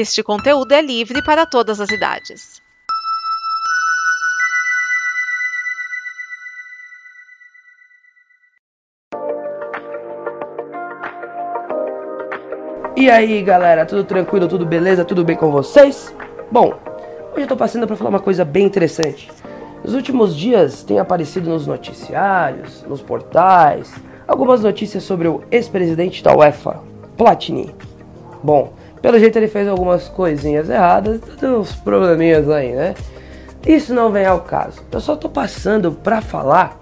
Este conteúdo é livre para todas as idades. E aí galera, tudo tranquilo, tudo beleza, tudo bem com vocês? Bom, hoje eu tô passando para falar uma coisa bem interessante. Nos últimos dias tem aparecido nos noticiários, nos portais, algumas notícias sobre o ex-presidente da UEFA, Platini. Bom, pelo jeito ele fez algumas coisinhas erradas, uns probleminhas aí, né? Isso não vem ao caso. Eu só tô passando pra falar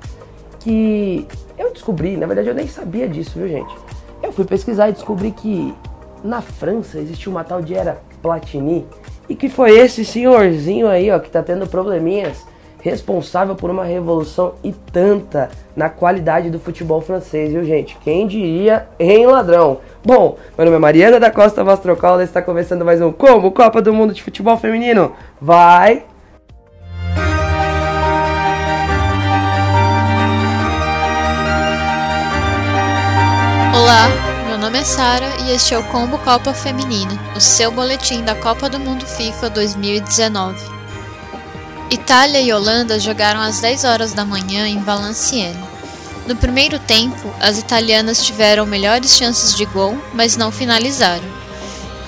que eu descobri, na verdade eu nem sabia disso, viu gente? Eu fui pesquisar e descobri que na França existe uma tal de era Platini e que foi esse senhorzinho aí, ó, que tá tendo probleminhas, responsável por uma revolução e tanta na qualidade do futebol francês, viu, gente? Quem diria em ladrão? Bom, meu nome é Mariana da Costa Mastrocola e está começando mais um Combo Copa do Mundo de Futebol Feminino. Vai! Olá, meu nome é Sara e este é o Combo Copa Feminina, o seu boletim da Copa do Mundo FIFA 2019. Itália e Holanda jogaram às 10 horas da manhã em Valenciennes. No primeiro tempo, as italianas tiveram melhores chances de gol, mas não finalizaram.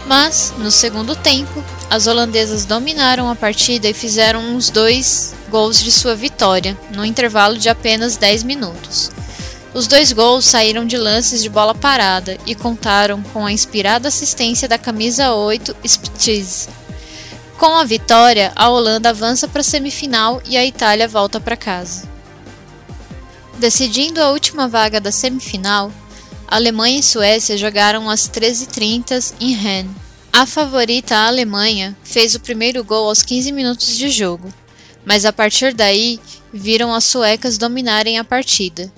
Mas, no segundo tempo, as holandesas dominaram a partida e fizeram os dois gols de sua vitória, no intervalo de apenas 10 minutos. Os dois gols saíram de lances de bola parada e contaram com a inspirada assistência da camisa 8 Spitz. Com a vitória, a Holanda avança para a semifinal e a Itália volta para casa. Decidindo a última vaga da semifinal, Alemanha e Suécia jogaram às 13h30 em Rennes. A favorita a Alemanha fez o primeiro gol aos 15 minutos de jogo, mas a partir daí viram as suecas dominarem a partida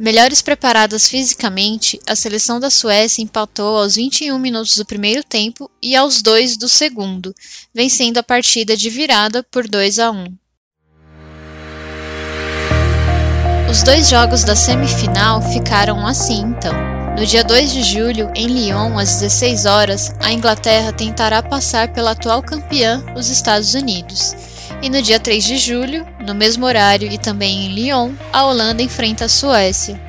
Melhores preparadas fisicamente, a seleção da Suécia empatou aos 21 minutos do primeiro tempo e aos 2 do segundo, vencendo a partida de virada por 2 a 1. Os dois jogos da semifinal ficaram assim então. No dia 2 de julho, em Lyon, às 16 horas, a Inglaterra tentará passar pela atual campeã, os Estados Unidos. E no dia 3 de julho, no mesmo horário e também em Lyon, a Holanda enfrenta a Suécia.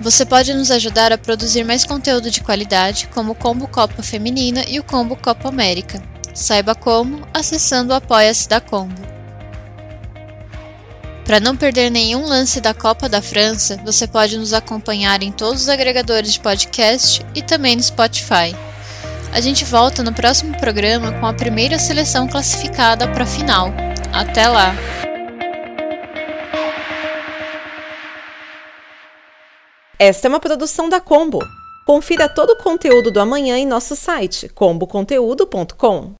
Você pode nos ajudar a produzir mais conteúdo de qualidade, como o Combo Copa Feminina e o Combo Copa América. Saiba como acessando o Apoia-se da Combo. Para não perder nenhum lance da Copa da França, você pode nos acompanhar em todos os agregadores de podcast e também no Spotify. A gente volta no próximo programa com a primeira seleção classificada para a final. Até lá! Esta é uma produção da Combo. Confira todo o conteúdo do amanhã em nosso site comboconteúdo.com.